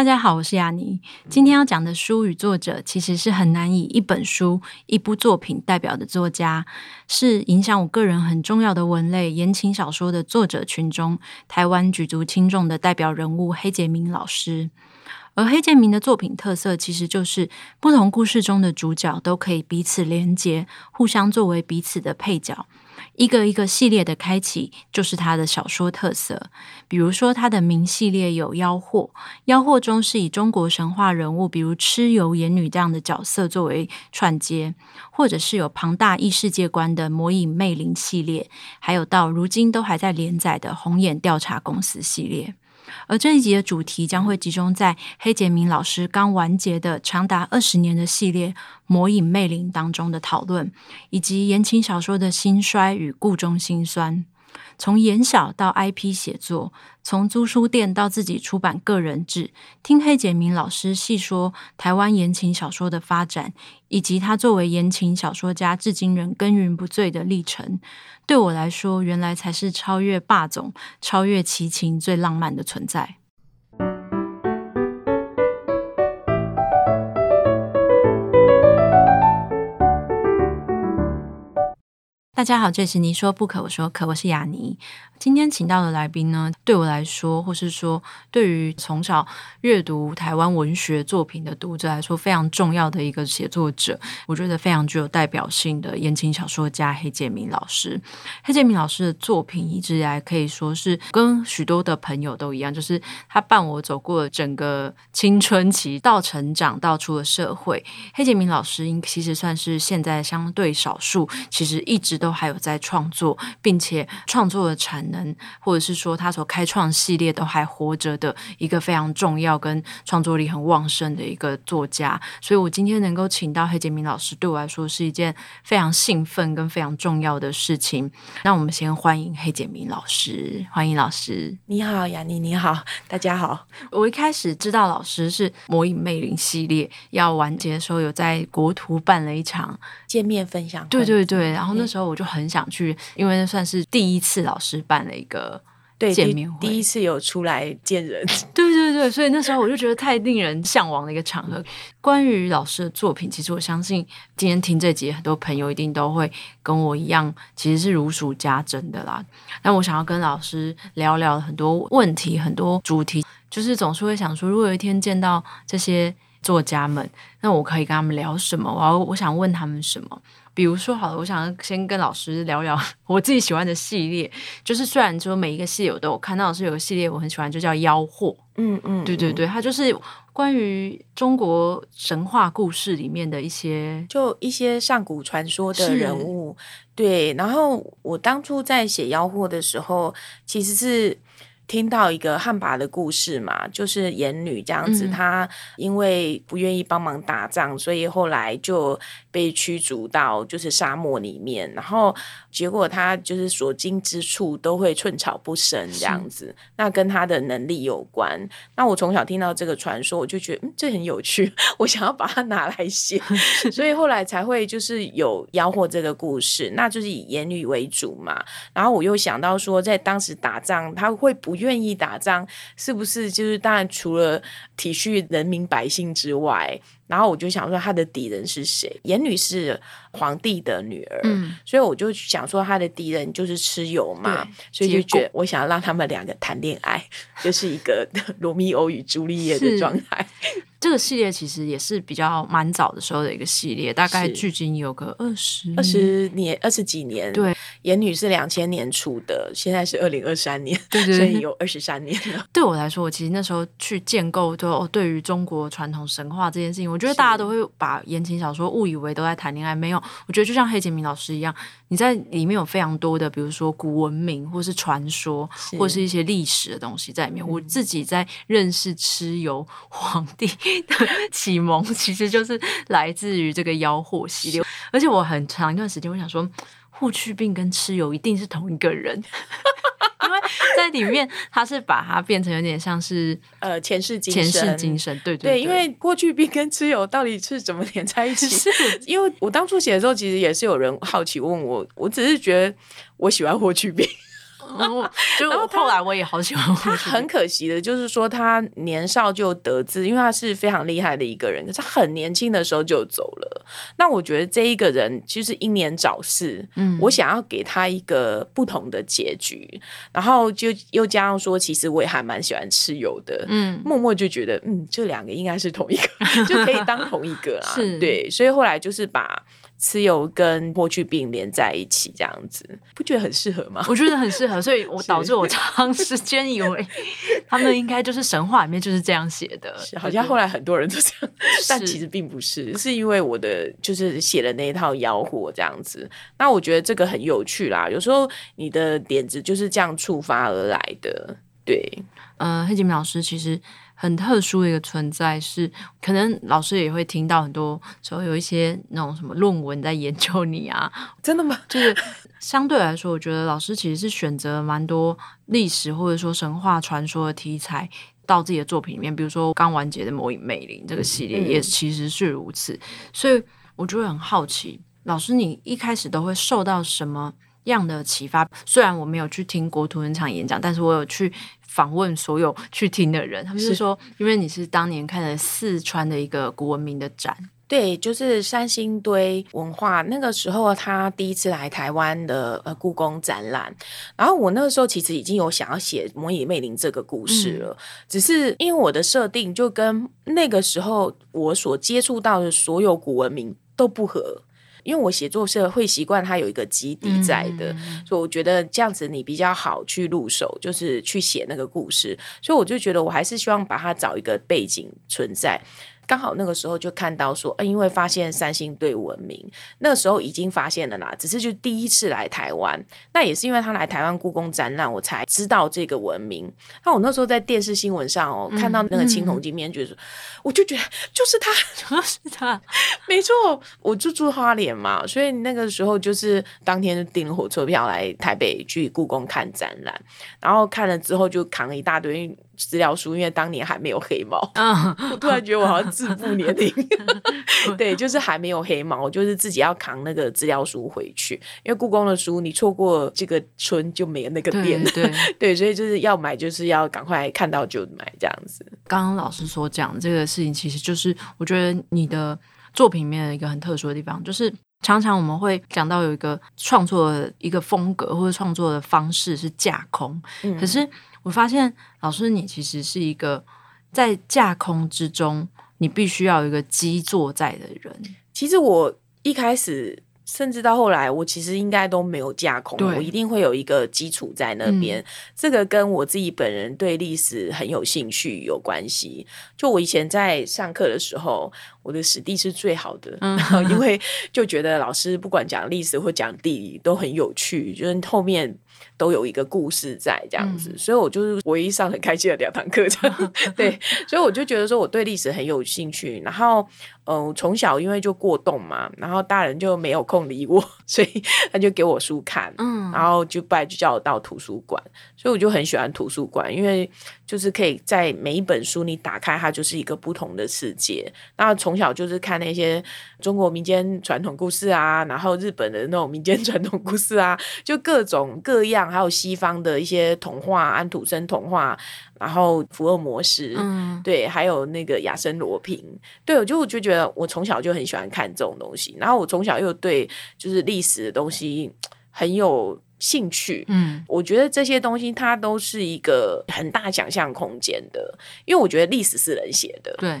大家好，我是雅妮。今天要讲的书与作者，其实是很难以一本书、一部作品代表的作家，是影响我个人很重要的文类言情小说的作者群中，台湾举足轻重的代表人物黑杰明老师。而黑杰明的作品特色，其实就是不同故事中的主角都可以彼此连结，互相作为彼此的配角。一个一个系列的开启，就是他的小说特色。比如说，他的名系列有妖惑，妖惑中是以中国神话人物，比如蚩尤、炎女这样的角色作为串接，或者是有庞大异世界观的魔影魅灵系列，还有到如今都还在连载的红眼调查公司系列。而这一集的主题将会集中在黑杰明老师刚完结的长达二十年的系列《魔影魅灵》当中的讨论，以及言情小说的兴衰与故中心酸。从言小到 IP 写作，从租书店到自己出版个人志，听黑杰明老师细说台湾言情小说的发展，以及他作为言情小说家至今仍耕耘不辍的历程，对我来说，原来才是超越霸总、超越齐秦最浪漫的存在。大家好，这是你说不可，我说可，我是雅尼。今天请到的来宾呢，对我来说，或是说对于从小阅读台湾文学作品的读者来说，非常重要的一个写作者，我觉得非常具有代表性的言情小说家黑建明老师。黑建明老师的作品一直以来可以说是跟许多的朋友都一样，就是他伴我走过了整个青春期到成长到出了社会。黑建明老师应其实算是现在相对少数，其实一直都。还有在创作，并且创作的产能，或者是说他所开创系列都还活着的一个非常重要跟创作力很旺盛的一个作家。所以我今天能够请到黑杰明老师，对我来说是一件非常兴奋跟非常重要的事情。那我们先欢迎黑杰明老师，欢迎老师。你好，雅妮，你好，大家好。我一开始知道老师是《魔影魅灵》系列要完结的时候，有在国图办了一场见面分享。对对对，然后那时候我就。就很想去，因为那算是第一次老师办了一个见面会，第一次有出来见人，对对对，所以那时候我就觉得太令人向往的一个场合。关于老师的作品，其实我相信今天听这集很多朋友一定都会跟我一样，其实是如数家珍的啦。那我想要跟老师聊聊很多问题，很多主题，就是总是会想说，如果有一天见到这些作家们，那我可以跟他们聊什么？我要我想问他们什么？比如说，好了，我想先跟老师聊聊 我自己喜欢的系列。就是虽然说每一个系列我都有看到，老师有个系列我很喜欢，就叫《妖惑》。嗯嗯，对对对，它就是关于中国神话故事里面的一些，就一些上古传说的人物。对，然后我当初在写《妖惑》的时候，其实是。听到一个汉魃的故事嘛，就是炎女这样子，嗯、她因为不愿意帮忙打仗，所以后来就被驱逐到就是沙漠里面，然后结果她就是所经之处都会寸草不生这样子，那跟她的能力有关。那我从小听到这个传说，我就觉得嗯，这很有趣，我想要把它拿来写，所以后来才会就是有妖惑这个故事，那就是以炎女为主嘛。然后我又想到说，在当时打仗，他会不愿意打仗，是不是就是当然除了体恤人民百姓之外？然后我就想说，他的敌人是谁？严女是皇帝的女儿，嗯，所以我就想说，他的敌人就是蚩尤嘛，所以就觉得我想要让他们两个谈恋爱，就是一个罗密欧与朱丽叶的状态。这个系列其实也是比较蛮早的时候的一个系列，大概距今有个二十二十年、二十几年。对，言女是两千年出的，现在是二零二三年，对对对，所以有二十三年了。对我来说，我其实那时候去建构，就哦，对于中国传统神话这件事情，我觉得大家都会把言情小说误以为都在谈恋爱，没有。我觉得就像黑杰明老师一样，你在里面有非常多的，比如说古文明，或是传说，或是一些历史的东西在里面。我自己在认识蚩尤皇帝。的启蒙，其实就是来自于这个妖货系列。而且我很长一段时间，我想说，霍去病跟蚩尤一定是同一个人。因为在里面，他是把它变成有点像是呃前世今生，前世今生，对对因为霍去病跟蚩尤到底是怎么连在一起？是因为我当初写的时候，其实也是有人好奇问我，我只是觉得我喜欢霍去病。然后，就后来我也好喜欢。他很可惜的，就是说他年少就得志，因为他是非常厉害的一个人，可是他很年轻的时候就走了。那我觉得这一个人其实英年早逝，嗯，我想要给他一个不同的结局。然后就又加上说，其实我也还蛮喜欢蚩尤的，嗯，默默就觉得，嗯，这两个应该是同一个，就可以当同一个啦。是，对，所以后来就是把。蚩尤跟霍去病连在一起，这样子不觉得很适合吗？我觉得很适合，所以我导致我长时间以为他们应该就是神话里面就是这样写的，好像后来很多人都这样，但其实并不是，是因为我的就是写了那一套妖火这样子。那我觉得这个很有趣啦，有时候你的点子就是这样触发而来的。对，呃，黑吉明老师其实。很特殊的一个存在是，可能老师也会听到很多时候有一些那种什么论文在研究你啊，真的吗？就是相对来说，我觉得老师其实是选择蛮多历史或者说神话传说的题材到自己的作品里面，比如说刚完结的《魔影魅灵》这个系列也其实是如此，嗯、所以我就会很好奇，老师你一开始都会受到什么样的启发？虽然我没有去听国图那场演讲，但是我有去。访问所有去听的人，他们是。说，因为你是当年看了四川的一个古文明的展，对，就是三星堆文化那个时候，他第一次来台湾的呃故宫展览，然后我那个时候其实已经有想要写《魔影魅灵》这个故事了，嗯、只是因为我的设定就跟那个时候我所接触到的所有古文明都不合。因为我写作社会习惯它有一个基底在的，嗯、所以我觉得这样子你比较好去入手，就是去写那个故事。所以我就觉得我还是希望把它找一个背景存在。刚好那个时候就看到说，呃，因为发现三星堆文明，那个时候已经发现了啦，只是就第一次来台湾，那也是因为他来台湾故宫展览，我才知道这个文明。那我那时候在电视新闻上哦，看到那个青铜镜面，就是、嗯嗯、我就觉得就是他，就是他，没错，我就住花莲嘛，所以那个时候就是当天就订了火车票来台北去故宫看展览，然后看了之后就扛了一大堆。资料书，因为当年还没有黑猫，嗯、我突然觉得我好像自负年龄。对，就是还没有黑猫，就是自己要扛那个资料书回去。因为故宫的书，你错过这个村就没有那个店。对对，对，所以就是要买，就是要赶快看到就买这样子。刚刚老师所讲这个事情，其实就是我觉得你的作品里面的一个很特殊的地方，就是常常我们会讲到有一个创作的一个风格或者创作的方式是架空，嗯、可是。我发现老师，你其实是一个在架空之中，你必须要有一个基座在的人。其实我一开始，甚至到后来，我其实应该都没有架空，我一定会有一个基础在那边。嗯、这个跟我自己本人对历史很有兴趣有关系。就我以前在上课的时候，我的史地是最好的，嗯、然后 因为就觉得老师不管讲历史或讲地理都很有趣，就是后面。都有一个故事在这样子，嗯、所以我就是唯一上很开心的两堂课，这样。对，所以我就觉得说我对历史很有兴趣，然后。嗯，从小因为就过动嘛，然后大人就没有空理我，所以他就给我书看，嗯，然后就不然就叫我到图书馆，所以我就很喜欢图书馆，因为就是可以在每一本书你打开，它就是一个不同的世界。那从小就是看那些中国民间传统故事啊，然后日本的那种民间传统故事啊，就各种各样，还有西方的一些童话，安徒生童话。然后福尔摩斯，嗯，对，还有那个亚森罗平，对，我就我就觉得我从小就很喜欢看这种东西，然后我从小又对就是历史的东西很有兴趣，嗯，我觉得这些东西它都是一个很大想象空间的，因为我觉得历史是人写的，对。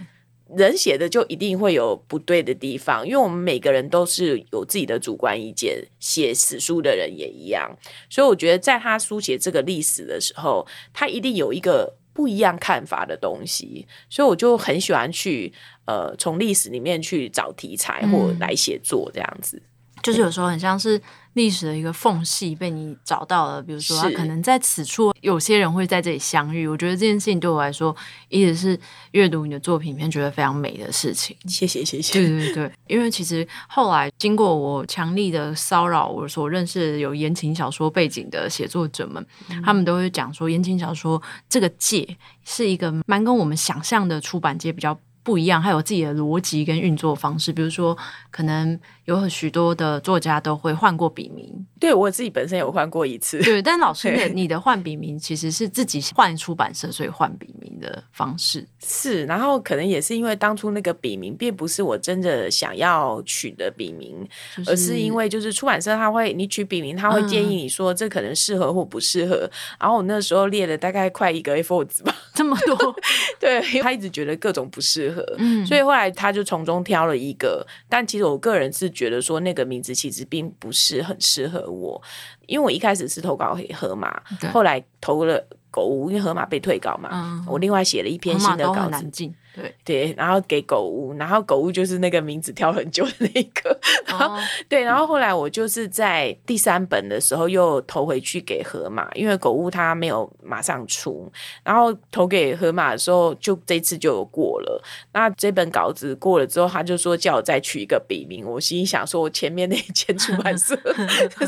人写的就一定会有不对的地方，因为我们每个人都是有自己的主观意见，写史书的人也一样，所以我觉得在他书写这个历史的时候，他一定有一个不一样看法的东西，所以我就很喜欢去呃从历史里面去找题材或来写作这样子。就是有时候很像是历史的一个缝隙被你找到了，比如说他可能在此处有些人会在这里相遇。我觉得这件事情对我来说，一直是阅读你的作品里面觉得非常美的事情。谢谢谢谢。对对对，因为其实后来经过我强力的骚扰，我所认识的有言情小说背景的写作者们，嗯、他们都会讲说，言情小说这个界是一个蛮跟我们想象的出版界比较不一样，还有自己的逻辑跟运作方式。比如说，可能有许多的作家都会换过笔名。对，我自己本身有换过一次。对，但老师的你的换笔名其实是自己换出版社，所以换笔名的方式是。然后可能也是因为当初那个笔名并不是我真的想要取的笔名，就是、而是因为就是出版社他会你取笔名，他会建议你说这可能适合或不适合。嗯、然后我那时候列了大概快一个 A4 纸吧，这么多。对，他一直觉得各种不适合。嗯，所以后来他就从中挑了一个，但其实我个人是觉得说那个名字其实并不是很适合我，因为我一开始是投稿给河马，后来投了狗屋，因为河马被退稿嘛，嗯、我另外写了一篇新的稿子。对对，然后给狗屋，然后狗屋就是那个名字挑很久的那一个，然后、哦、对，然后后来我就是在第三本的时候又投回去给河马，因为狗屋它没有马上出，然后投给河马的时候，就这次就有过了。那这本稿子过了之后，他就说叫我再取一个笔名，我心里想说，我前面那一间出版社，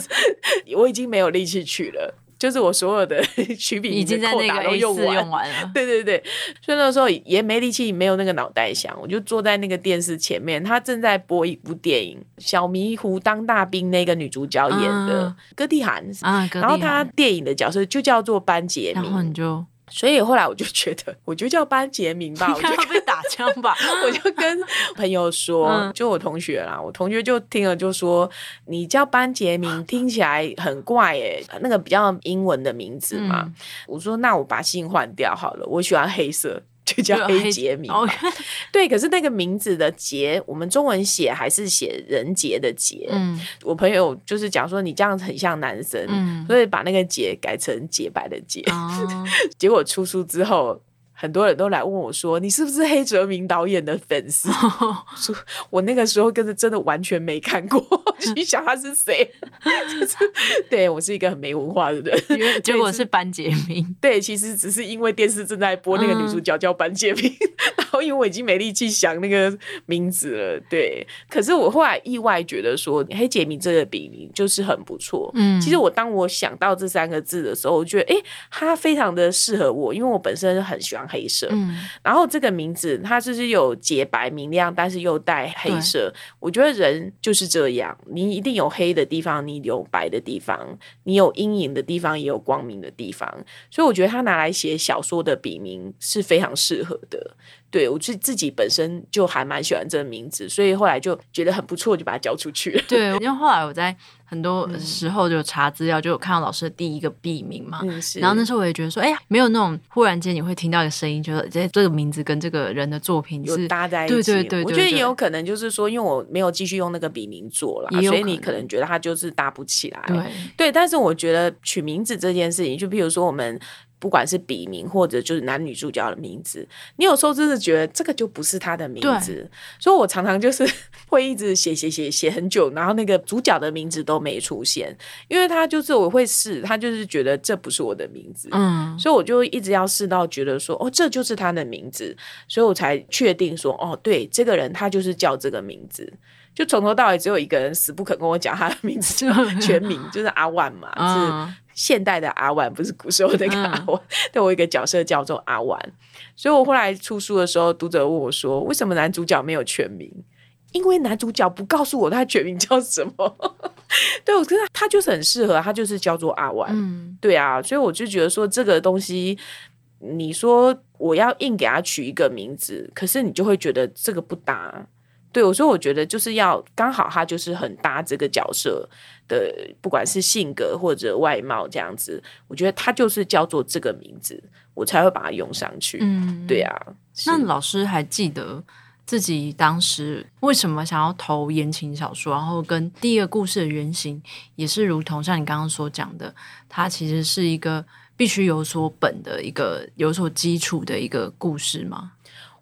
我已经没有力气取了。就是我所有的 曲笔已经在那个 A 四用完了，对对对，所以那时候也没力气，没有那个脑袋想，我就坐在那个电视前面，他正在播一部电影《小迷糊当大兵》，那个女主角演的歌蒂涵啊，然后她电影的角色就叫做班杰明，然后你就。所以后来我就觉得，我就叫班杰明吧，我就被打枪吧，我就跟朋友说，就我同学啦，我同学就听了就说，你叫班杰明 听起来很怪诶，那个比较英文的名字嘛。我说那我把姓换掉好了，我喜欢黑色。就叫黑杰明，对，可是那个名字的杰，我们中文写还是写人杰的杰。嗯，我朋友就是讲说你这样子很像男生，嗯，所以把那个杰改成洁白的洁。哦，结果出书之后。很多人都来问我说：“你是不是黑泽明导演的粉丝？”说，我那个时候跟着真的完全没看过，你想他是谁？就是对我是一个很没文化的人，结果是班杰明。对，其实只是因为电视正在播那个女主角叫班杰明，嗯、然后因为我已经没力气想那个名字了。对，可是我后来意外觉得说黑杰明这个笔名就是很不错。嗯，其实我当我想到这三个字的时候，我觉得哎，他非常的适合我，因为我本身很喜欢。黑色，嗯，然后这个名字它就是有洁白明亮，但是又带黑色。我觉得人就是这样，你一定有黑的地方，你有白的地方，你有阴影的地方，也有光明的地方。所以我觉得他拿来写小说的笔名是非常适合的。对，我自自己本身就还蛮喜欢这个名字，所以后来就觉得很不错，就把它交出去了。对，因为后来我在很多时候就查资料，嗯、就有看到老师的第一个笔名嘛。嗯、然后那时候我也觉得说，哎呀，没有那种忽然间你会听到一个声音，就是这这个名字跟这个人的作品是有搭在一起。对对，对我觉得也有可能就是说，因为我没有继续用那个笔名做了，所以你可能觉得它就是搭不起来。对对，但是我觉得取名字这件事情，就比如说我们。不管是笔名或者就是男女主角的名字，你有时候真的觉得这个就不是他的名字，所以我常常就是 会一直写写写写很久，然后那个主角的名字都没出现，因为他就是我会试，他就是觉得这不是我的名字，嗯，所以我就一直要试到觉得说哦，这就是他的名字，所以我才确定说哦，对，这个人他就是叫这个名字，就从头到尾只有一个人死不肯跟我讲他的名字，就 全名就是阿万嘛，嗯、是。现代的阿万不是古时候那个阿万，对、嗯、我一个角色叫做阿万，所以我后来出书的时候，读者问我说：“为什么男主角没有全名？”因为男主角不告诉我他全名叫什么。对，我觉得他就是很适合，他就是叫做阿万。嗯，对啊，所以我就觉得说这个东西，你说我要硬给他取一个名字，可是你就会觉得这个不搭。对，我说我觉得就是要刚好他就是很搭这个角色的，不管是性格或者外貌这样子，我觉得他就是叫做这个名字，我才会把它用上去。嗯，对啊。那老师还记得自己当时为什么想要投言情小说？然后跟第一个故事的原型也是如同像你刚刚所讲的，它其实是一个必须有所本的一个有所基础的一个故事吗？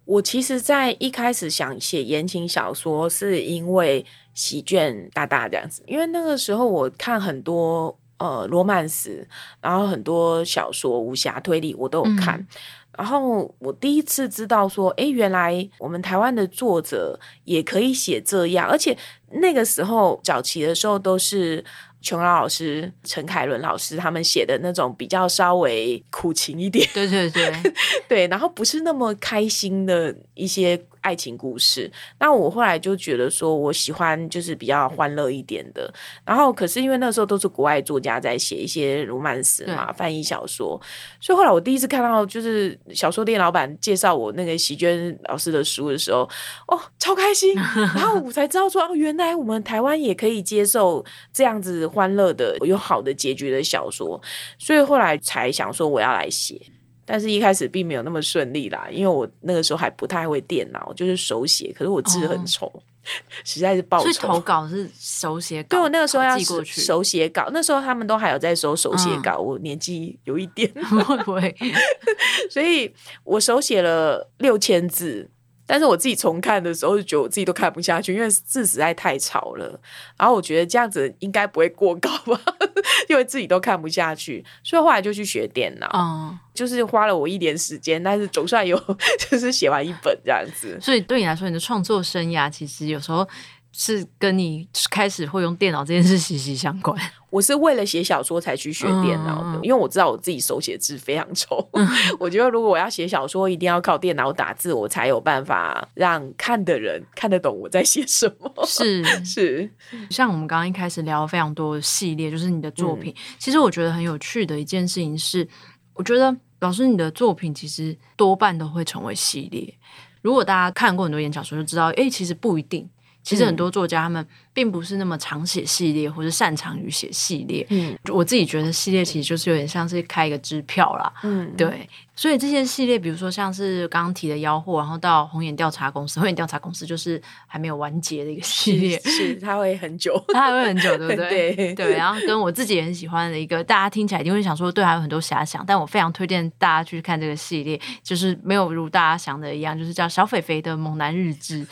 我其实，在一开始想写言情小说，是因为喜卷大大这样子，因为那个时候我看很多呃罗曼史，然后很多小说、武侠推理我都有看。嗯然后我第一次知道说，哎，原来我们台湾的作者也可以写这样，而且那个时候早期的时候都是琼瑶老师、陈凯伦老师他们写的那种比较稍微苦情一点，对对对 对，然后不是那么开心的一些。爱情故事，那我后来就觉得说，我喜欢就是比较欢乐一点的。然后，可是因为那时候都是国外作家在写一些罗曼史嘛，翻译小说，所以后来我第一次看到就是小说店老板介绍我那个席娟老师的书的时候，哦，超开心！然后我才知道说，哦，原来我们台湾也可以接受这样子欢乐的、有好的结局的小说，所以后来才想说我要来写。但是一开始并没有那么顺利啦，因为我那个时候还不太会电脑，就是手写，可是我字很丑，哦、实在是爆丑。所以投稿是手写稿，对，我那个时候要手写稿，那时候他们都还有在收手写稿，嗯、我年纪有一点，会不会？所以我手写了六千字。但是我自己重看的时候，就觉得我自己都看不下去，因为字实在太吵了。然后我觉得这样子应该不会过高吧，因为自己都看不下去，所以后来就去学电脑，嗯，就是花了我一点时间，但是总算有 就是写完一本这样子。所以对你来说，你的创作生涯其实有时候。是跟你开始会用电脑这件事息息相关。我是为了写小说才去学电脑的，嗯、因为我知道我自己手写字非常丑。嗯、我觉得如果我要写小说，一定要靠电脑打字，我才有办法让看的人看得懂我在写什么。是 是，像我们刚刚一开始聊非常多的系列，就是你的作品。嗯、其实我觉得很有趣的一件事情是，我觉得老师你的作品其实多半都会成为系列。如果大家看过很多言情小说，就知道，哎，其实不一定。其实很多作家他们并不是那么常写系列，或是擅长于写系列。嗯，我自己觉得系列其实就是有点像是开一个支票啦。嗯，对。所以这些系列，比如说像是刚刚提的妖货，然后到红眼调查公司，红眼调查公司就是还没有完结的一个系列，是，是它会很久，它还会很久，对不对？对对。然后跟我自己也很喜欢的一个，大家听起来一定会想说，对，还有很多遐想，但我非常推荐大家去看这个系列，就是没有如大家想的一样，就是叫小肥肥的猛男日志。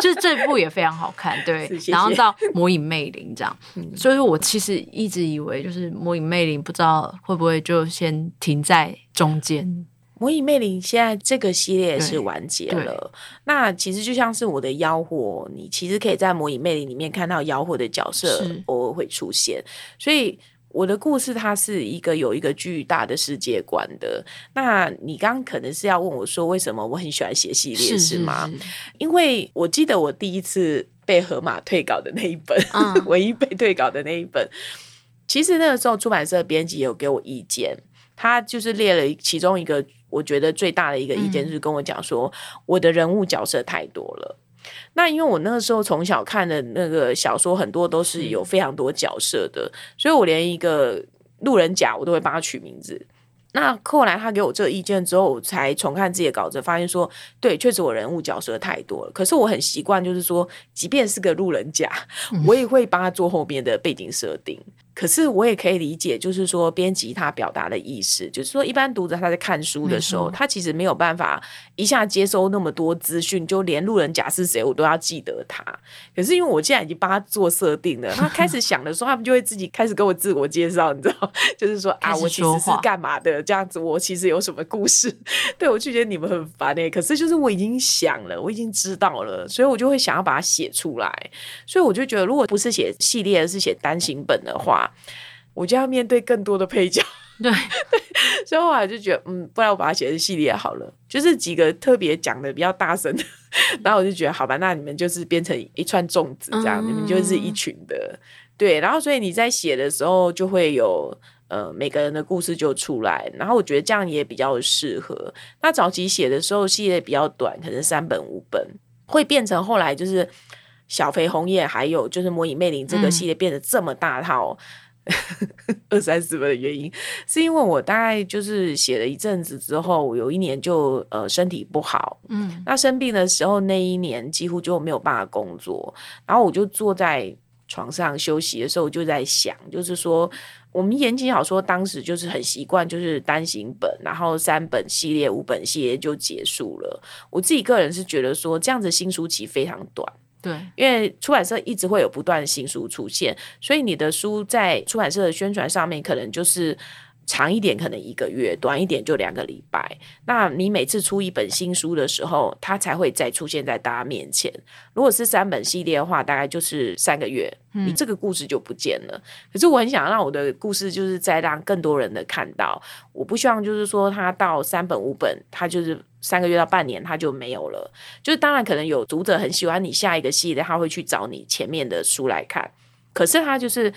就是这部也非常好看，对，谢谢，然后到魔影魅灵这样，嗯、所以说我其实一直以为就是魔影魅灵，不知道会不会就先停在中间。魔影魅灵现在这个系列是完结了，那其实就像是我的妖火，你其实可以在魔影魅灵里面看到妖火的角色偶尔会出现，所以。我的故事，它是一个有一个巨大的世界观的。那你刚刚可能是要问我说，为什么我很喜欢写系列，是，是，是吗？因为我记得我第一次被河马退稿的那一本，嗯、唯一被退稿的那一本，其实那个时候出版社编辑有给我意见，他就是列了其中一个我觉得最大的一个意见，就是跟我讲说，我的人物角色太多了。那因为我那个时候从小看的那个小说很多都是有非常多角色的，所以我连一个路人甲我都会帮他取名字。那后来他给我这个意见之后，我才重看自己的稿子，发现说，对，确实我人物角色太多了。可是我很习惯，就是说，即便是个路人甲，我也会帮他做后面的背景设定。可是我也可以理解，就是说编辑他表达的意思，就是说一般读者他在看书的时候，他其实没有办法一下接收那么多资讯，就连路人甲是谁我都要记得他。可是因为我现在已经帮他做设定了，他开始 想的时候，他们就会自己开始跟我自我介绍，你知道，就是说啊，我其实是干嘛的这样子，我其实有什么故事。对，我就觉得你们很烦欸，可是就是我已经想了，我已经知道了，所以我就会想要把它写出来。所以我就觉得，如果不是写系列，而是写单行本的话，我就要面对更多的配角，对，所以后来就觉得，嗯，不然我把它写成系列好了，就是几个特别讲的比较大声的，然后我就觉得，好吧，那你们就是变成一串粽子这样，嗯、你们就是一群的，对，然后所以你在写的时候就会有呃每个人的故事就出来，然后我觉得这样也比较适合。那早期写的时候系列比较短，可能三本五本，会变成后来就是小肥红叶，还有就是魔影魅灵这个系列变得这么大套。嗯 二三十分的原因，是因为我大概就是写了一阵子之后，有一年就呃身体不好，嗯，那生病的时候那一年几乎就没有办法工作，然后我就坐在床上休息的时候，我就在想，就是说我们言情小说当时就是很习惯，就是单行本，然后三本系列、五本系列就结束了。我自己个人是觉得说，这样子新书期非常短。对，因为出版社一直会有不断的新书出现，所以你的书在出版社的宣传上面可能就是。长一点可能一个月，短一点就两个礼拜。那你每次出一本新书的时候，它才会再出现在大家面前。如果是三本系列的话，大概就是三个月，你这个故事就不见了。嗯。可是我很想让我的故事，就是再让更多人的看到。我不希望就是说，它到三本五本，它就是三个月到半年，它就没有了。就是当然可能有读者很喜欢你下一个系列，他会去找你前面的书来看。可是他就是。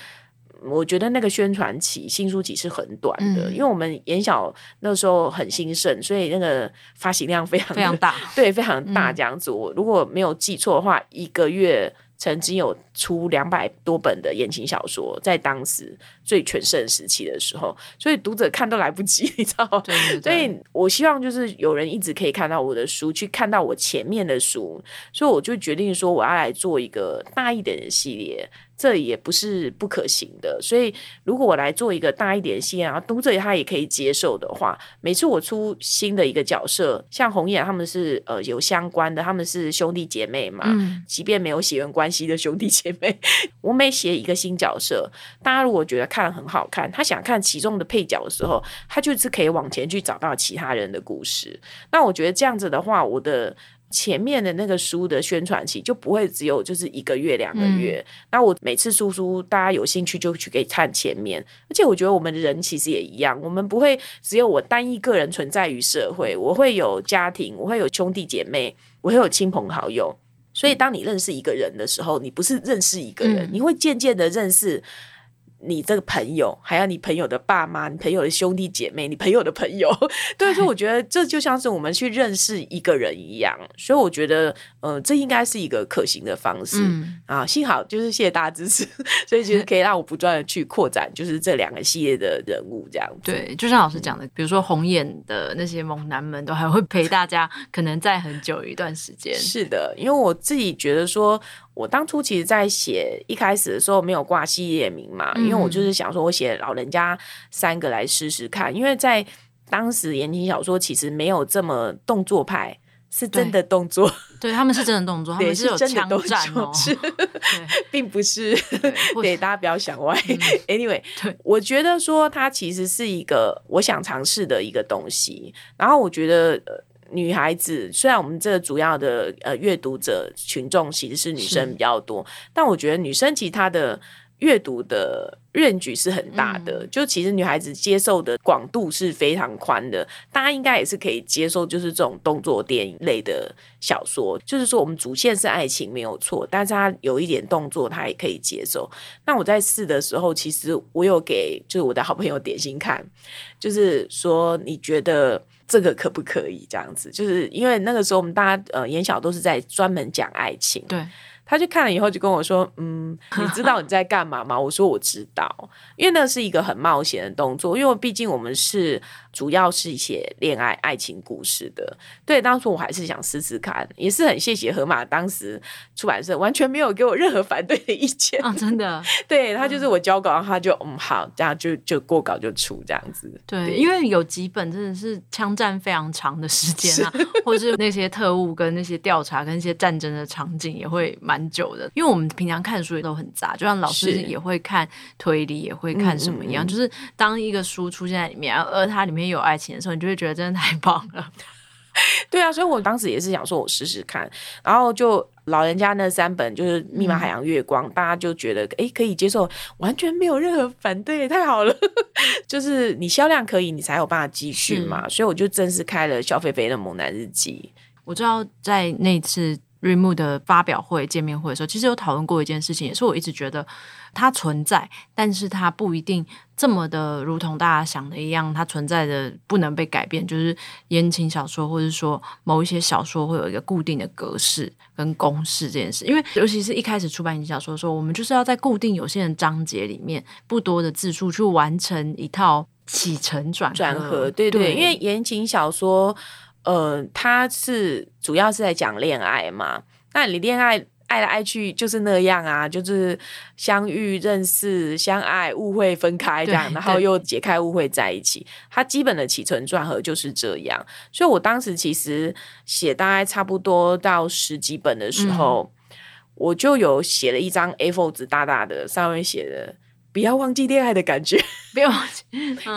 我觉得那个宣传期、新书期是很短的，嗯、因为我们言小那时候很兴盛，所以那个发行量非常非常大，对，非常大这样子。我、嗯、如果没有记错的话，一个月曾经有出两百多本的言情小说，在当时最全盛时期的时候，所以读者看都来不及，你知道吗？对对对。所以我希望就是有人一直可以看到我的书，去看到我前面的书，所以我就决定说我要来做一个大一点的系列。这也不是不可行的，所以如果我来做一个大一点的戏，然后读者他也可以接受的话，每次我出新的一个角色，像红眼他们是呃有相关的，他们是兄弟姐妹嘛，嗯、即便没有血缘关系的兄弟姐妹，我每写一个新角色，大家如果觉得看了很好看，他想看其中的配角的时候，他就是可以往前去找到其他人的故事。那我觉得这样子的话，我的。前面的那个书的宣传期就不会只有就是一个月两个月，嗯、那我每次出书，大家有兴趣就去给看前面。而且我觉得我们人其实也一样，我们不会只有我单一个人存在于社会，我会有家庭，我会有兄弟姐妹，我会有亲朋好友。所以当你认识一个人的时候，你不是认识一个人，嗯、你会渐渐的认识。你这个朋友，还有你朋友的爸妈，你朋友的兄弟姐妹，你朋友的朋友，对，所以我觉得这就像是我们去认识一个人一样，所以我觉得，呃，这应该是一个可行的方式、嗯、啊。幸好就是谢谢大家支持，所以其实可以让我不断的去扩展，就是这两个系列的人物这样子。对，就像老师讲的，比如说红眼的那些猛男们都还会陪大家，可能在很久一段时间。是的，因为我自己觉得说。我当初其实，在写一开始的时候没有挂系列名嘛，嗯、因为我就是想说，我写老人家三个来试试看。因为在当时言情小说其实没有这么动作派，是真的动作，对，对他们是真的动作，他们是有枪战哦，是，并不是，对，大家不要想歪。嗯、anyway，对我觉得说它其实是一个我想尝试的一个东西，然后我觉得。女孩子虽然我们这个主要的呃阅读者群众其实是女生比较多，但我觉得女生其实她的阅读的 range 是很大的，嗯、就其实女孩子接受的广度是非常宽的。大家应该也是可以接受，就是这种动作电影类的小说，就是说我们主线是爱情没有错，但是它有一点动作，她也可以接受。那我在试的时候，其实我有给就是我的好朋友点心看，就是说你觉得。这个可不可以这样子？就是因为那个时候我们大家呃演小都是在专门讲爱情，对。他就看了以后就跟我说：“嗯，你知道你在干嘛吗？”我说：“我知道，因为那是一个很冒险的动作，因为毕竟我们是主要是写恋爱爱情故事的。对，当初我还是想试试看，也是很谢谢河马当时出版社完全没有给我任何反对的意见啊，真的。对，他就是我交稿，他就嗯好，这样就就过稿就出这样子。对，对因为有几本真的是枪战非常长的时间啊，是 或者是那些特务跟那些调查跟一些战争的场景也会蛮。蛮久的，因为我们平常看书也都很杂，就像老师也会看推理，也会看什么一样。嗯嗯嗯，就是当一个书出现在里面，而它里面有爱情的时候，你就会觉得真的太棒了。对啊，所以我当时也是想说，我试试看，然后就老人家那三本就是《密码海洋月光》，嗯，大家就觉得哎可以接受，完全没有任何反对，太好了。就是你销量可以，你才有办法继续嘛。所以我就正式开了小菲菲的《猛男日记》。我知道在那次。Readmoo 的发表会、见面会的时候，其实有讨论过一件事情，也是我一直觉得它存在，但是它不一定这么的如同大家想的一样，它存在的不能被改变。就是言情小说，或者说某一些小说会有一个固定的格式跟公式这件事，因为尤其是一开始出版言情小说的时候，我们就是要在固定有限的章节里面，不多的字数去完成一套起承转转合。对对，对，因为言情小说。呃，他是主要是在讲恋爱嘛？那你恋爱爱来爱去就是那样啊，就是相遇、认识、相爱、误会、分开这样，然后又解开误会在一起。他基本的起承转合就是这样。所以我当时其实写大概差不多到十几本的时候，嗯、我就有写了一张 A4 纸大大的，上面写的“不要忘记恋爱的感觉”，不要忘记，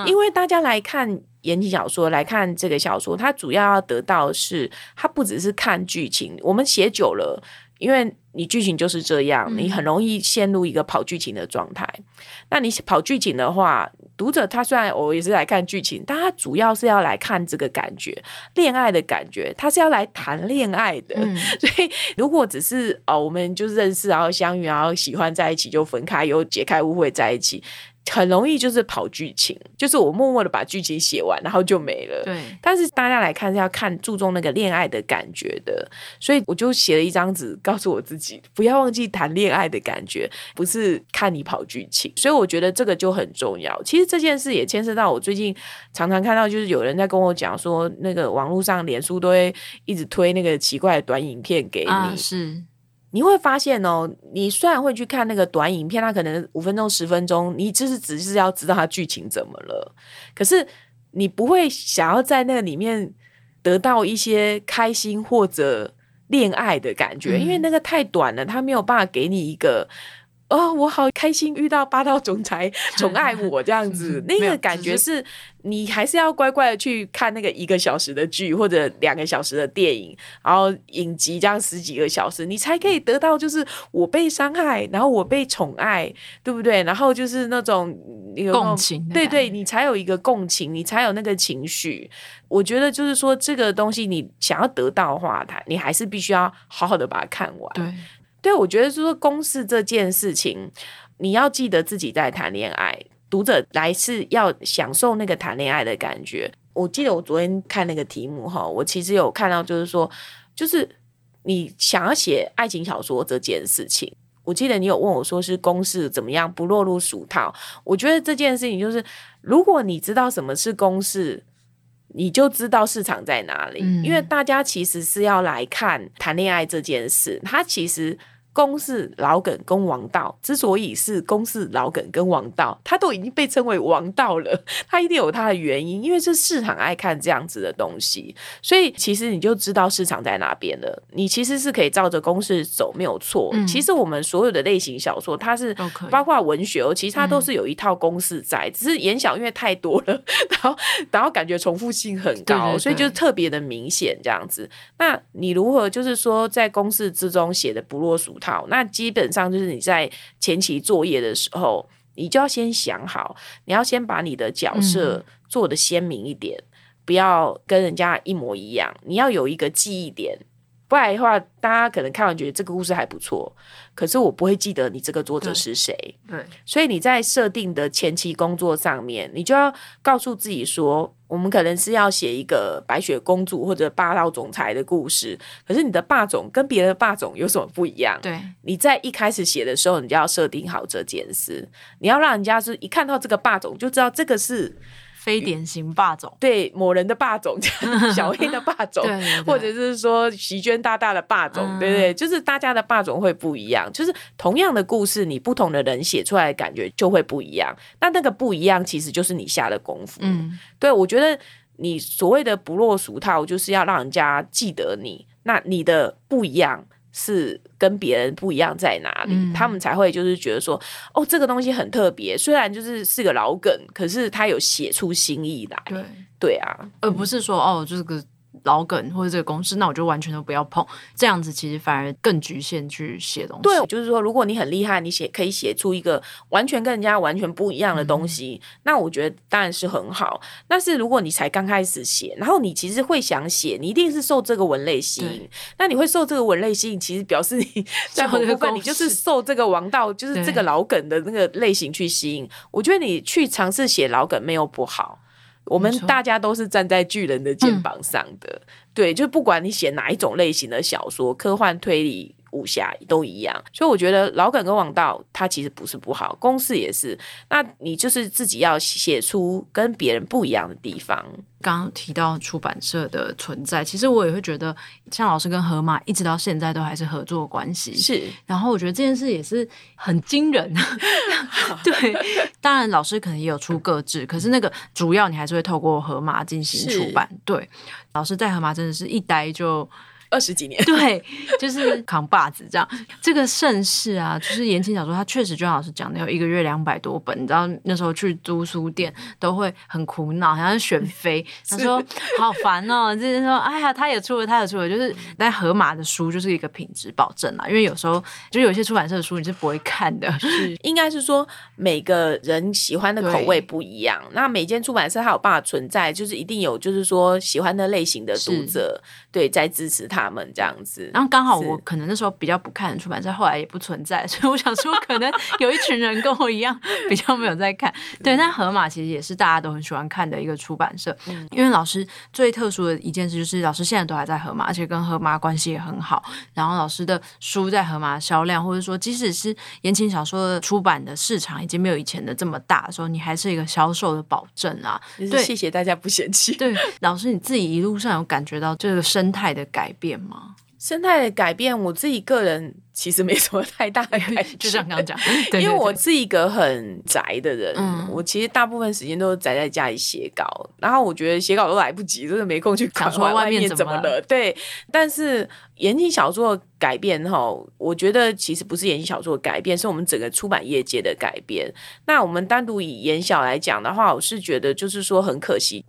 因为大家来看言情小说，来看这个小说，它主要要得到是，它不只是看剧情，我们写久了。因为你剧情就是这样，你很容易陷入一个跑剧情的状态。嗯、那你跑剧情的话，读者他虽然我也是来看剧情，但他主要是要来看这个感觉，恋爱的感觉，他是要来谈恋爱的。嗯、所以如果只是哦，我们就认识，然后相遇，然后喜欢在一起就分开，又解开误会在一起。很容易就是跑剧情，就是我默默的把剧情写完，然后就没了。对，但是大家来看是要看注重那个恋爱的感觉的，所以我就写了一张纸，告诉我自己不要忘记谈恋爱的感觉，不是看你跑剧情。所以我觉得这个就很重要。其实这件事也牵涉到我最近常常看到，就是有人在跟我讲说，那个网络上脸书都会一直推那个奇怪的短影片给你。啊，是。你会发现哦，你虽然会去看那个短影片，它可能五分钟、十分钟，你就是只是要知道它剧情怎么了，可是你不会想要在那个里面得到一些开心或者恋爱的感觉，嗯、因为那个太短了，它没有办法给你一个。哦，我好开心遇到霸道总裁宠爱我这样子，那个感觉是你还是要乖乖的去看那个一个小时的剧或者两个小时的电影，然后影集这样十几个小时，你才可以得到就是我被伤害，然后我被宠爱，对不对？然后就是那种共情，对对，你才有一个共情，你才有那个情绪。我觉得就是说这个东西你想要得到的话，它你还是必须要好好的把它看完。对。对，我觉得就是说公式这件事情，你要记得自己在谈恋爱，读者来是要享受那个谈恋爱的感觉。我记得我昨天看那个题目哈，我其实有看到，就是说，就是你想要写爱情小说这件事情，我记得你有问我说是公式怎么样不落入俗套。我觉得这件事情就是，如果你知道什么是公式，你就知道市场在哪里，嗯、因为大家其实是要来看谈恋爱这件事，它其实。公式老梗跟王道之所以是公式老梗跟王道，它都已经被称为王道了，它一定有它的原因，因为是市场爱看这样子的东西，所以其实你就知道市场在哪边了。你其实是可以照着公式走，没有错。嗯、其实我们所有的类型小说，它是包括文学哦，其实它都是有一套公式在，嗯、只是言小因为太多了，然后然后感觉重复性很高，对对对，所以就特别的明显这样子。那你如何就是说在公式之中写的不落俗套？好，那基本上就是你在前期作业的时候，你就要先想好，你要先把你的角色做的鲜明一点，嗯、不要跟人家一模一样，你要有一个记忆点。不然的话，大家可能看完觉得这个故事还不错，可是我不会记得你这个作者是谁。对，所以你在设定的前期工作上面，你就要告诉自己说，我们可能是要写一个白雪公主或者霸道总裁的故事，可是你的霸总跟别的霸总有什么不一样？对，你在一开始写的时候，你就要设定好这件事，你要让人家是一看到这个霸总就知道这个是。非典型霸总，对某人的霸总，小黑的霸总，对对对，或者是说席娟大大的霸总，嗯、对不对？就是大家的霸总会不一样，就是同样的故事，你不同的人写出来的感觉就会不一样。那那个不一样，其实就是你下的功夫。嗯，对，我觉得你所谓的不落俗套，就是要让人家记得你，那你的不一样。是跟别人不一样在哪里，嗯、他们才会就是觉得说，哦，这个东西很特别，虽然就是是个老梗，可是他有写出新意来。对，对啊，而不是说哦，就是个。老梗或者这个公式，那我就完全都不要碰。这样子其实反而更局限去写东西。对，就是说，如果你很厉害，你写可以写出一个完全跟人家完全不一样的东西，嗯、那我觉得当然是很好。但是如果你才刚开始写，然后你其实会想写，你一定是受这个文类吸引。那你会受这个文类吸引，其实表示你在某部分你就是受这个王道，就是这个老梗的那个类型去吸引。我觉得你去尝试写老梗没有不好。我们大家都是站在巨人的肩膀上的，嗯、对，就不管你写哪一种类型的小说，科幻推理、武侠都一样。所以我觉得老梗跟王道它其实不是不好，公式也是。那你就是自己要写出跟别人不一样的地方。刚刚提到出版社的存在，其实我也会觉得，像老师跟河马一直到现在都还是合作关系。是，然后我觉得这件事也是很惊人。对，当然老师可能也有出个志，可是那个主要你还是会透过河马进行出版。对，老师在河马真的是一待就。二十几年，对，就是扛把子这样。这个盛世啊，就是言情小说，它确实就像老师讲的，有一个月两百多本。你知道那时候去租书店都会很苦恼，好像选妃。他说好烦哦，就是说哎呀，他也出了，他也出了，就是但河马的书就是一个品质保证啦。因为有时候就有些出版社的书你是不会看的，是应该是说每个人喜欢的口味不一样。那每间出版社它有办法存在，就是一定有就是说喜欢的类型的读者对在支持他。他们这样子，然后刚好我可能那时候比较不看出版社，后来也不存在，所以我想说，可能有一群人跟我一样 比较没有在看。对，但河马其实也是大家都很喜欢看的一个出版社，嗯、因为老师最特殊的一件事就是，老师现在都还在河马，而且跟河马关系也很好。然后老师的书在河马销量，或者说即使是言情小说的出版的市场已经没有以前的这么大的时候，你还是一个销售的保证啊。对，谢谢大家不嫌弃。对，老师你自己一路上有感觉到这个生态的改变。变吗？生态的改变，我自己个人其实没什么太大的改 变。就像刚刚讲，因为我是一个很宅的人，嗯、我其实大部分时间都宅在家里写稿，然后我觉得写稿都来不及，真的没空去管外面怎么了。对，但是言情小说改变哈，我觉得其实不是言情小说改变，是我们整个出版业界的改变。那我们单独以言小来讲的话，我是觉得就是说很可惜。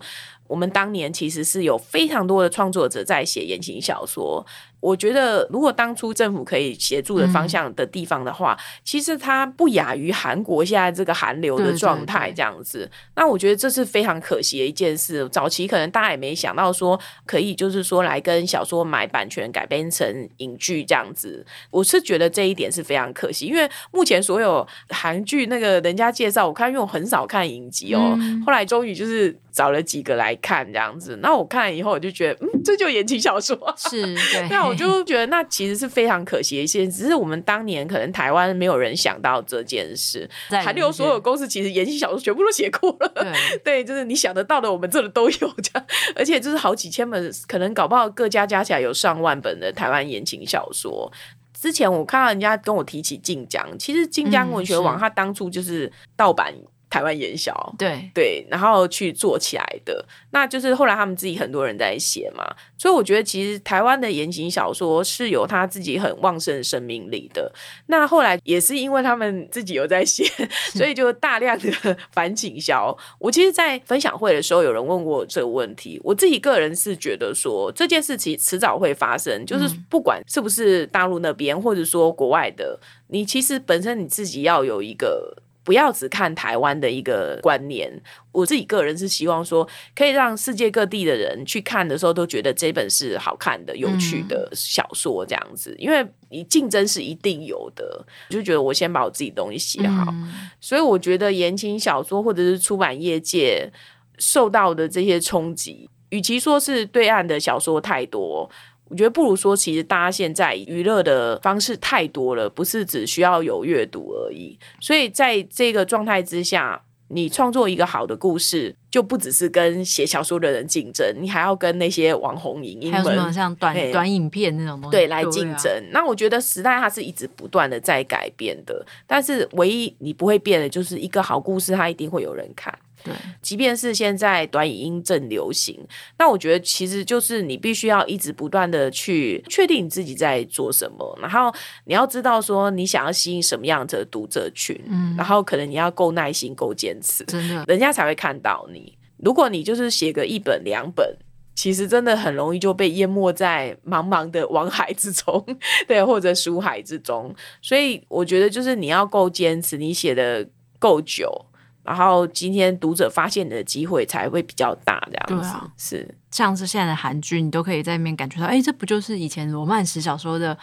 我们当年其实是有非常多的创作者在写言情小说。我觉得，如果当初政府可以协助的方向的地方的话，嗯、其实它不亚于韩国现在这个韩流的状态这样子。对对对，那我觉得这是非常可惜的一件事。早期可能大家也没想到说可以，就是说来跟小说买版权改编成影剧这样子。我是觉得这一点是非常可惜，因为目前所有韩剧那个人家介绍，我看因为我很少看影集哦，嗯、后来终于就是找了几个来看这样子。那我看了以后，我就觉得，嗯，这就言情小说是对。我就觉得那其实是非常可惜的一件事，只是我们当年可能台湾没有人想到这件事。韩流所有公司其实言情小说全部都写过了，对，对，就是你想得到的，我们这里都有这样，而且就是好几千本，可能搞不好各家加起来有上万本的台湾言情小说。之前我看到人家跟我提起晋江，其实晋江文学网它当初就是盗版。台湾言小，对对，然后去做起来的，那就是后来他们自己很多人在写嘛，所以我觉得其实台湾的言情小说是有他自己很旺盛的生命力的。那后来也是因为他们自己有在写，所以就大量的反倾销。我其实，在分享会的时候，有人问过这个问题，我自己个人是觉得说这件事情迟早会发生，就是不管是不是大陆那边，或者说国外的，你其实本身你自己要有一个。不要只看台湾的一个观念，我自己个人是希望说，可以让世界各地的人去看的时候，都觉得这本是好看的、有趣的小说这样子。嗯、因为你竞争是一定有的，就觉得我先把我自己东西写好。嗯、所以我觉得言情小说或者是出版业界受到的这些冲击，与其说是对岸的小说太多。我觉得不如说，其实大家现在娱乐的方式太多了，不是只需要有阅读而已。所以在这个状态之下，你创作一个好的故事，就不只是跟写小说的人竞争，你还要跟那些网红影音们，还有什么像短短影片那种东西，对，来竞争。啊、那我觉得时代它是一直不断的在改变的，但是唯一你不会变的，就是一个好故事，它一定会有人看。对，即便是现在短语音正流行，那我觉得其实就是你必须要一直不断的去确定你自己在做什么，然后你要知道说你想要吸引什么样的读者群，嗯，然后可能你要够耐心、够坚持，真的，人家才会看到你。如果你就是写个一本两本，其实真的很容易就被淹没在茫茫的网海之中，对，或者书海之中。所以我觉得就是你要够坚持，你写的够久。然后今天读者发现的机会才会比较大，这样子。是像是现在的韩剧，你都可以在里面感觉到，哎，这不就是以前罗曼史小说的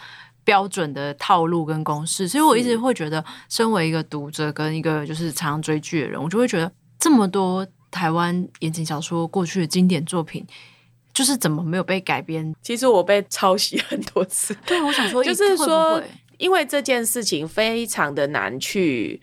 标准的套路跟公式？所以我一直会觉得，身为一个读者跟一个就是常常追剧的人，我就会觉得这么多台湾言情小说过去的经典作品。就是怎么没有被改编？其实我被抄袭很多次。对，我想说，就是说，因为这件事情非常的难去。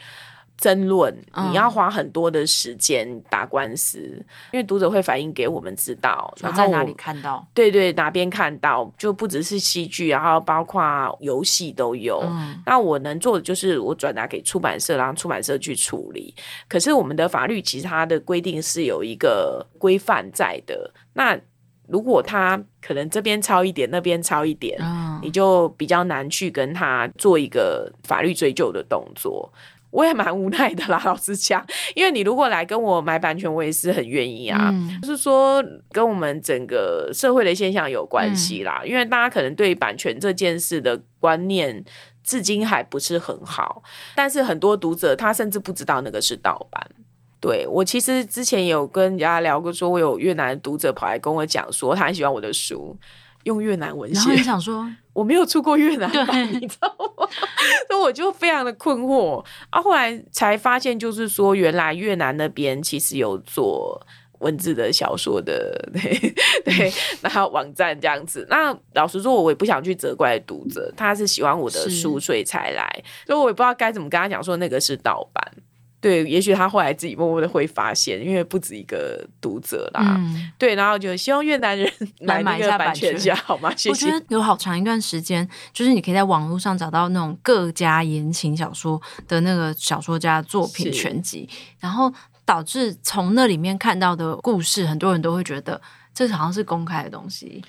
争论，你要花很多的时间打官司，嗯，因为读者会反映给我们知道，然后在哪里看到？对对，哪边看到，就不只是戏剧，然后包括游戏都有。嗯，那我能做的就是我转达给出版社，然后出版社去处理。可是我们的法律其实它的规定是有一个规范在的。那如果他可能这边抄一点，那边抄一点，嗯，你就比较难去跟他做一个法律追究的动作。我也蛮无奈的啦，老实讲，因为你如果来跟我买版权，我也是很愿意啊。嗯、就是说，跟我们整个社会的现象有关系啦。嗯、因为大家可能对版权这件事的观念至今还不是很好，但是很多读者他甚至不知道那个是盗版。对，我其实之前有跟人家聊过，说我有越南的读者跑来跟我讲说，他很喜欢我的书。用越南文写，然后你想说 我没有出过越南版，你知道吗？所以我就非常的困惑啊。后来才发现，就是说原来越南那边其实有做文字的小说的，对对，然后网站这样子。那老实说，我也不想去责怪读者，他是喜欢我的书，所以才来。所以我也不知道该怎么跟他讲，说那个是盗版。对，也许他后来自己默默的会发现，因为不止一个读者啦。嗯、对，然后就希望越南人来买一下版权，下好吗？谢谢。我觉得有好长一段时间，就是你可以在网络上找到那种各家言情小说的那个小说家作品全集，然后导致从那里面看到的故事，很多人都会觉得这好像是公开的东西。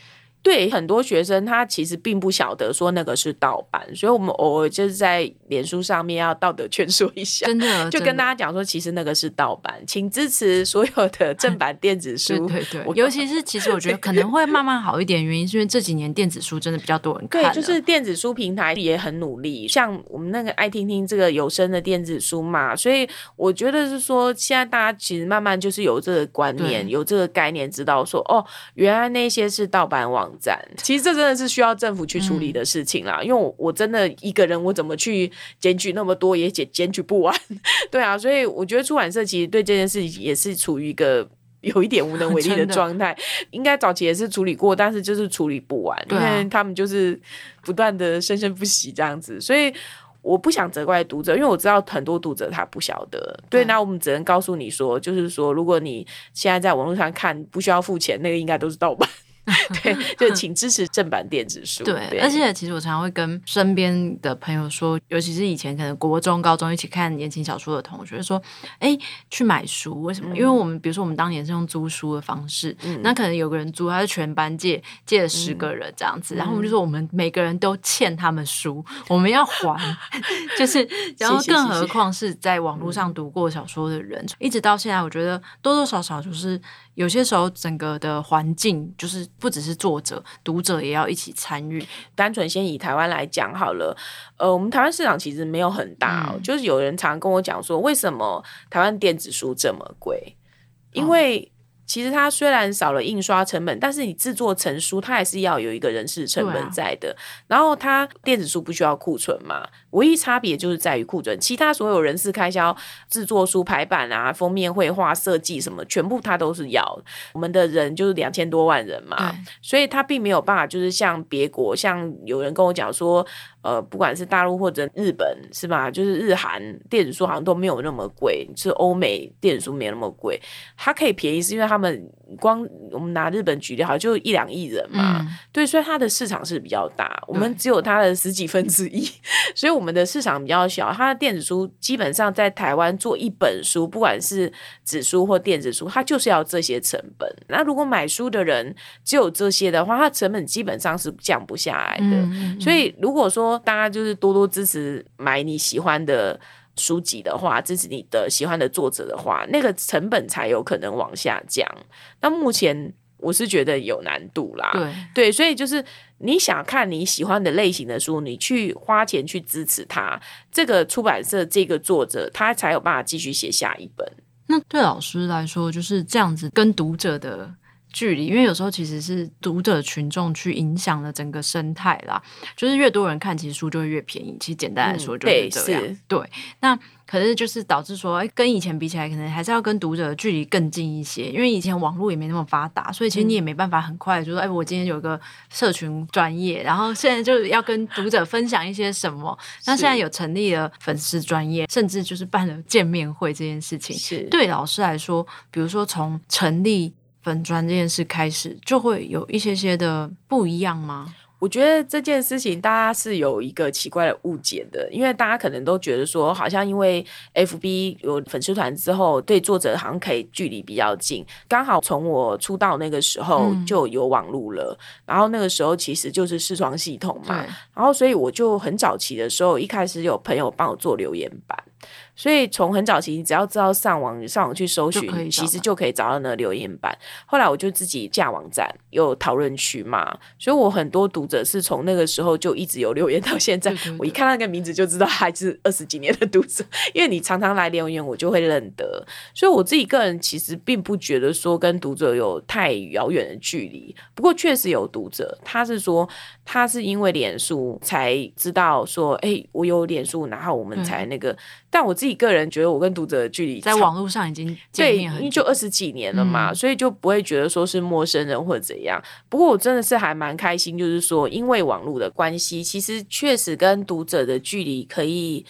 对很多学生，他其实并不晓得说那个是盗版，所以我们偶尔就是在脸书上面要道德劝说一下，真的，就跟大家讲说，其实那个是盗版，请支持所有的正版电子书。对对对，尤其是其实我觉得可能会慢慢好一点，原因是因为这几年电子书真的比较多人看。对，就是电子书平台也很努力，像我们那个爱听听这个有声的电子书嘛，所以我觉得是说，现在大家其实慢慢就是有这个观念，有这个概念，知道说哦，原来那些是盗版网。其实这真的是需要政府去处理的事情啦，嗯、因为我我真的一个人，我怎么去检举那么多也检检举不完，对啊，所以我觉得出版社其实对这件事情也是处于一个有一点无能为力的状态，应该早期也是处理过，但是就是处理不完，因为他们就是不断的生生不息这样子，所以我不想责怪读者，因为我知道很多读者他不晓得，对，那我们只能告诉你说，就是说如果你现在在网络上看不需要付钱，那个应该都是盗版。对，就请支持正版电子书。对，对，而且其实我常常会跟身边的朋友说，尤其是以前可能国中、高中一起看言情小说的同学说：“哎，去买书，为什么？嗯、因为我们比如说我们当年是用租书的方式，嗯、那可能有个人租，他是全班借借了十个人这样子，嗯、然后我们就说我们每个人都欠他们书，嗯、我们要还，就是 然后更何况是在网络上读过小说的人，一直到现在，我觉得多多少少就是。有些时候，整个的环境就是不只是作者，读者也要一起参与。单纯先以台湾来讲好了，呃，我们台湾市场其实没有很大哦，嗯、就是有人常跟我讲说，为什么台湾电子书这么贵？因为、哦其实它虽然少了印刷成本，但是你制作成书，它还是要有一个人事成本在的。啊、然后它电子书不需要库存嘛，唯一差别就是在于库存，其他所有人事开销、制作书排版啊、封面绘画设计什么，全部他都是要。我们的人就是两千多万人嘛，所以他并没有办法，就是像别国，像有人跟我讲说。呃，不管是大陆或者日本，是吧？就是日韩电子书好像都没有那么贵，是欧美电子书没有那么贵。它可以便宜，是因为他们光我们拿日本举例，好像就一两亿人嘛，嗯、对，所以它的市场是比较大。我们只有它的十几分之一，嗯、所以我们的市场比较小。它的电子书基本上在台湾做一本书，不管是纸书或电子书，它就是要这些成本。那如果买书的人只有这些的话，它成本基本上是降不下来的。嗯、所以如果说大家就是多多支持买你喜欢的书籍的话，支持你的喜欢的作者的话，那个成本才有可能往下降。那目前我是觉得有难度啦，对对，所以就是你想看你喜欢的类型的书，你去花钱去支持他，这个出版社这个作者，他才有办法继续写下一本。那对老师来说，就是这样子跟读者的。距离，因为有时候其实是读者群众去影响了整个生态啦。就是越多人看，其实书就会越便宜。其实简单来说就是这样。嗯、对，那。可是就是导致说，哎，跟以前比起来，可能还是要跟读者的距离更近一些。因为以前网络也没那么发达，所以其实你也没办法很快就说，哎，我今天有一个社群专业，然后现在就要跟读者分享一些什么。那现在有成立了粉丝专业，甚至就是办了见面会这件事情，是对老师来说，比如说从成立粉专这件事开始，就会有一些些的不一样吗？我觉得这件事情大家是有一个奇怪的误解的，因为大家可能都觉得说，好像因为 FB 有粉丝团之后，对作者好像可以距离比较近。刚好从我出道那个时候就有网路了，嗯、然后那个时候其实就是视窗系统嘛，然后所以我就很早期的时候，一开始有朋友帮我做留言板。所以从很早期，你只要知道上网上网去搜寻，其实就可以找到那个留言板。后来我就自己架网站，有讨论区嘛，所以我很多读者是从那个时候就一直有留言到现在。对对对，我一看那个名字就知道还是二十几年的读者，因为你常常来留言，我就会认得。所以我自己个人其实并不觉得说跟读者有太遥远的距离。不过确实有读者，他是说他是因为脸书才知道说，哎、欸，我有脸书，然后我们才那个。但我自己个人觉得，我跟读者的距离在网络上已经对，因为就二十几年了嘛，嗯，所以就不会觉得说是陌生人或者怎样。不过我真的是还蛮开心，就是说因为网络的关系，其实确实跟读者的距离可以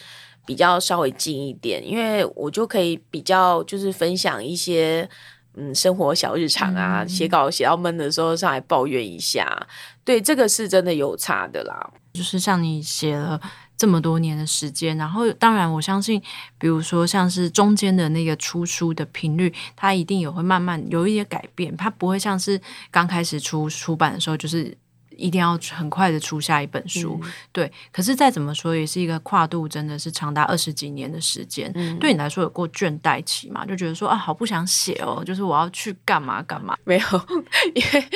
比较稍微近一点，因为我就可以比较就是分享一些嗯生活小日常啊，写稿写到闷的时候上来抱怨一下，对，这个是真的有差的啦。就是像你写了。这么多年的时间，然后当然我相信，比如说像是中间的那个出书的频率，它一定也会慢慢有一些改变，它不会像是刚开始出出版的时候，就是一定要很快的出下一本书。嗯、对，可是再怎么说，也是一个跨度，真的是长达二十几年的时间。嗯、对你来说有过倦怠期吗？就觉得说啊，好不想写哦，就是我要去干嘛干嘛？没有，因为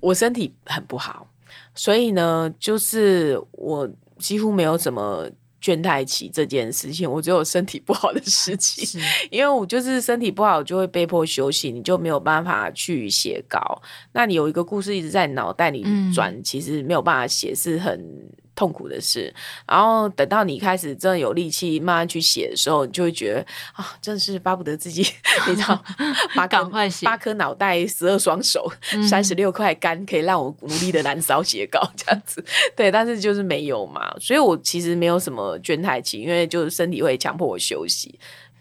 我身体很不好，所以呢，就是我。几乎没有什么倦怠期这件事情，我只有身体不好的事情，因为我就是身体不好，就会被迫休息，你就没有办法去写稿。那你有一个故事一直在脑袋里转，嗯、其实没有办法写，是很。痛苦的事，然后等到你开始真的有力气慢慢去写的时候，你就会觉得啊，真的是巴不得自己，你知道，八赶快写，八颗脑袋，十二双手，三十六块肝，可以让我努力的燃烧写稿这样子。对，但是就是没有嘛，所以我其实没有什么倦怠期，因为就是身体会强迫我休息。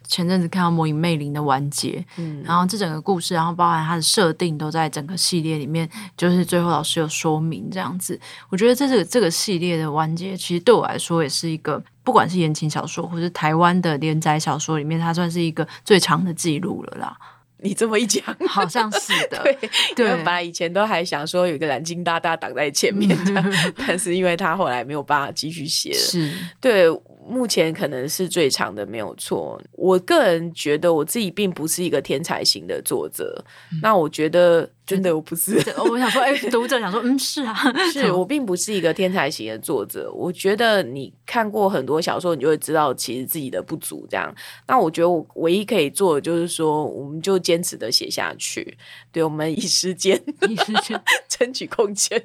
前阵子看到《魔影魅灵》的完结，嗯，然后这整个故事，然后包含它的设定，都在整个系列里面，就是最后老师有说明这样子。我觉得这个这个系列的完结，其实对我来说也是一个，不管是言情小说，或是台湾的连载小说里面，它算是一个最长的记录了啦。你这么一讲，好像是的。对，对，因为本来以前都还想说有一个蓝鲸大大挡在前面这样，但是因为他后来没有办法继续写了，是对。目前可能是最长的，没有错。我个人觉得我自己并不是一个天才型的作者，嗯、那我觉得。真的我不是，我想说，哎、欸，读者想说，嗯，是啊，是我并不是一个天才型的作者。我觉得你看过很多小说，你就会知道其实自己的不足。这样，那我觉得我唯一可以做的就是说，我们就坚持的写下去。对，我们以 时间，以时间争取空间。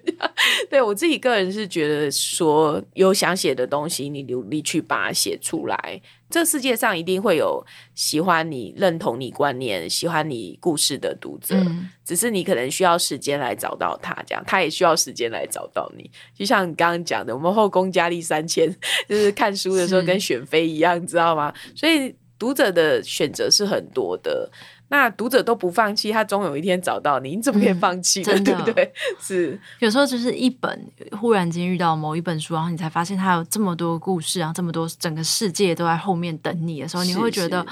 对，我自己个人是觉得说，有想写的东西，你努力去把它写出来。这世界上一定会有喜欢你、认同你观念、喜欢你故事的读者，嗯、只是你可能需要时间来找到他，这样他也需要时间来找到你。就像你刚刚讲的，我们后宫佳丽三千，就是看书的时候跟选妃一样，你知道吗？所以读者的选择是很多的。那读者都不放弃，他总有一天找到你，你怎么可以放弃呢？嗯、对 不对？是有时候就是一本忽然间遇到某一本书，然后你才发现它有这么多故事，然后这么多整个世界都在后面等你的时候，你会觉得。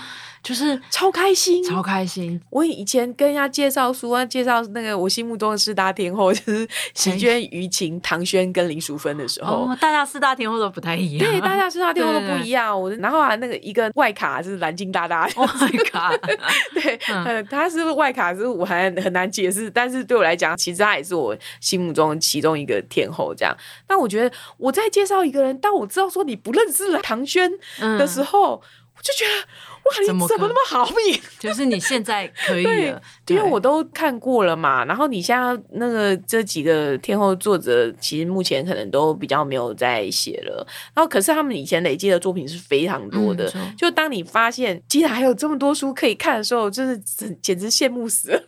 就是超开心，超开心！我以前跟人家介绍书啊，介绍那个我心目中的四大天后，就是席娟、于晴、唐轩跟林淑芬的时候，哦，大家四大天后都不太一样。对，大家四大天后都不一样。我然后啊，那个一个外卡是蓝鲸大大，外卡，对，呃，他是外卡，是我还很难解释。但是对我来讲，其实他也是我心目中其中一个天后。这样，但我觉得我在介绍一个人，当我知道说你不认识了唐轩的时候。我就觉得。哇，你怎么那么好命？就是你现在可以了，对，因为我都看过了嘛。然后你现在那个这几个天后作者，其实目前可能都比较没有在写了。然后可是他们以前累积的作品是非常多的。嗯、就当你发现竟然还有这么多书可以看的时候，就是简直羡慕死了。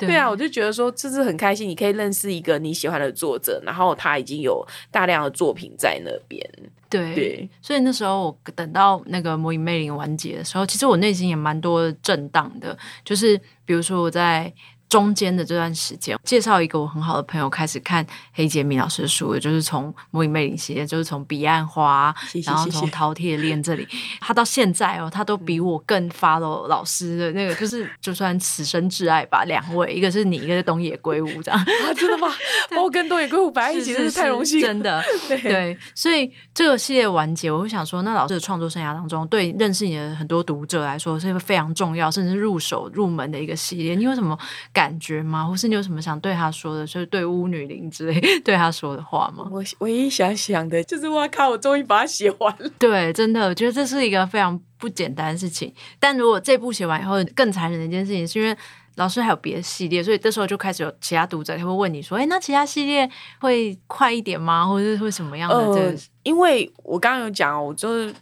对，对啊，我就觉得说这是很开心，你可以认识一个你喜欢的作者，然后他已经有大量的作品在那边。对，对，所以那时候我等到那个《魔影魅影》完结的时候，其实我内心也蛮多震荡的，就是比如说我在。中间的这段时间，介绍一个我很好的朋友开始看黑杰明老师的书，就是从《魔影魅影》系列，就是从《彼岸花》，然后从《饕餮恋》这里，他到现在哦，他都比我更 follow 老师的那个，就是就算此生挚爱吧。两位，一个是你，一个是东野圭吾，这样 啊，真的吗？我跟东野圭吾摆在一起真是太荣幸，真的 对。对，所以这个系列完结，我会想说，那老师的创作生涯当中，对认识你的很多读者来说，是一个非常重要，甚至入手入门的一个系列。你有什么感？感觉吗？或是你有什么想对他说的，就是对巫女灵之类 对他说的话吗？我唯一想想的就是，哇靠！我终于把它写完了。对，真的，我觉得这是一个非常不简单的事情。但如果这部写完以后，更残忍的一件事情，是因为老师还有别的系列，所以这时候就开始有其他读者他会问你说：“哎，那其他系列会快一点吗？或者是会什么样的？”呃，因为我刚刚有讲，我就是。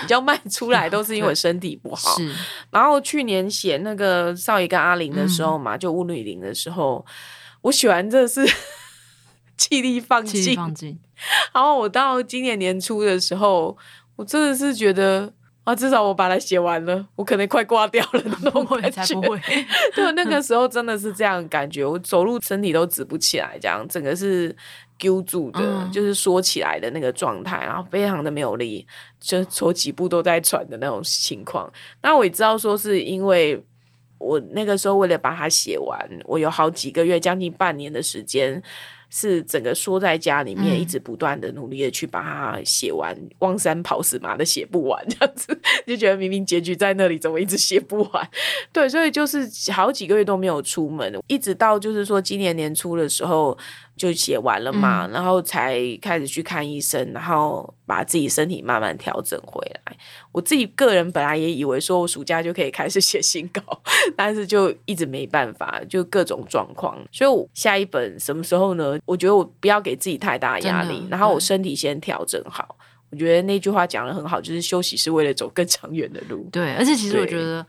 比较慢出来都是因为身体不好，是。然后去年写那个少爷跟阿玲的时候嘛，嗯、就巫女玲的时候，我写完这是 气力放尽，气力放尽。然后我到今年年初的时候，我真的是觉得啊，至少我把它写完了，我可能快挂掉了 那种感觉。才不会，对，那个时候真的是这样感觉，我走路身体都直不起来，这样整个是。揪住的，嗯、就是缩起来的那个状态，然后非常的没有力，就走几步都在喘的那种情况。那我也知道，说是因为我那个时候为了把它写完，我有好几个月，将近半年的时间。是整个缩在家里面，一直不断的努力的去把它写完，嗯、汪山跑死马的写不完，这样子就觉得明明结局在那里，怎么一直写不完？对，所以就是好几个月都没有出门，一直到就是说今年年初的时候就写完了嘛，嗯、然后才开始去看医生，然后把自己身体慢慢调整回来。我自己个人本来也以为说我暑假就可以开始写新稿，但是就一直没办法，就各种状况。所以我下一本什么时候呢？我觉得我不要给自己太大压力，然后我身体先调整好。我觉得那句话讲得很好，就是休息是为了走更长远的路。对，而且其实我觉得。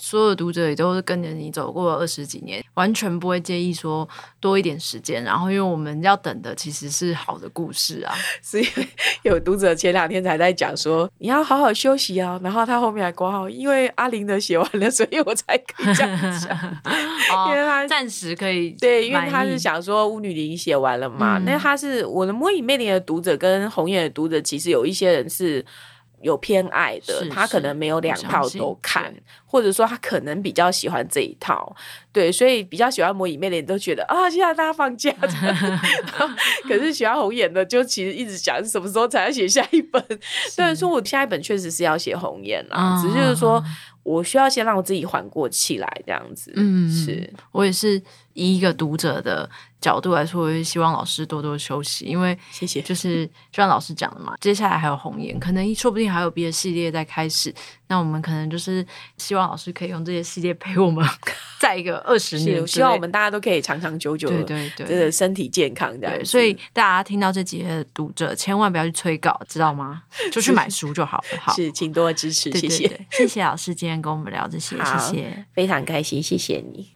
所有读者也都是跟着你走过了二十几年，完全不会介意说多一点时间。然后，因为我们要等的其实是好的故事啊。是因为有读者前两天才在讲说你要好好休息啊，然后他后面还挂号，因为阿玲的写完了，所以我才可以这样讲。因为他暂时可以对，因为他是想说巫女林写完了嘛。那、嗯、他是我的魔影魅灵的读者跟红叶的读者，其实有一些人是。有偏爱的，他可能没有两套都看，或者说他可能比较喜欢这一套，对，所以比较喜欢魔影魅灵都觉得啊，现在大家放假，可是喜欢红颜的就其实一直想什么时候才要写下一本，对，说我下一本确实是要写红颜啦，只是就是说。我需要先让我自己缓过气来，这样子。嗯，是我也是以一个读者的角度来说，我也希望老师多多休息，因为谢谢，就是 就像老师讲的嘛，接下来还有红颜，可能说不定还有别的系列在开始。那我们可能就是希望老师可以用这些系列陪我们 再一个二十年，希望我们大家都可以长长久久，对对对，对身体健康这样。对，所以大家听到这集的读者，千万不要去催稿，知道吗？就去买书就好了。好，是，请多支持，谢谢，谢谢老师今天跟我们聊这些，谢谢，非常开心，谢谢你。